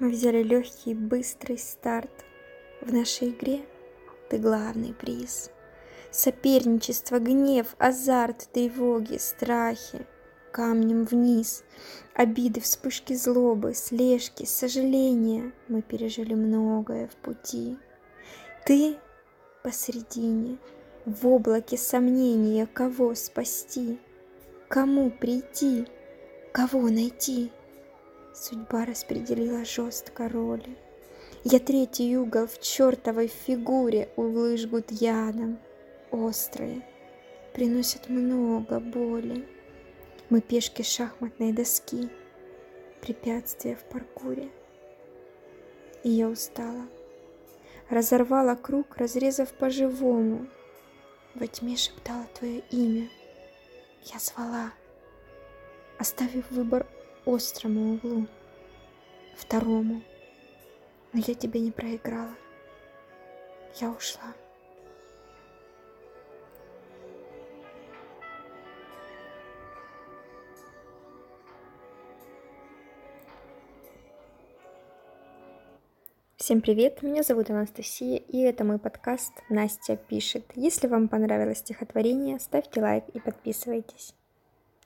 Мы взяли легкий и быстрый старт. В нашей игре ты главный приз. Соперничество, гнев, азарт, тревоги, страхи. Камнем вниз. Обиды, вспышки злобы, слежки, сожаления. Мы пережили многое в пути. Ты посредине, в облаке сомнения, кого спасти, кому прийти, кого найти. Судьба распределила жестко роли. Я третий угол в чертовой фигуре, углы жгут ядом, острые, приносят много боли. Мы пешки шахматной доски, препятствия в паркуре. И я устала. Разорвала круг, разрезав по-живому. Во тьме шептала твое имя. Я звала, оставив выбор острому углу, второму. Но я тебе не проиграла. Я ушла. Всем привет, меня зовут Анастасия, и это мой подкаст «Настя пишет». Если вам понравилось стихотворение, ставьте лайк и подписывайтесь.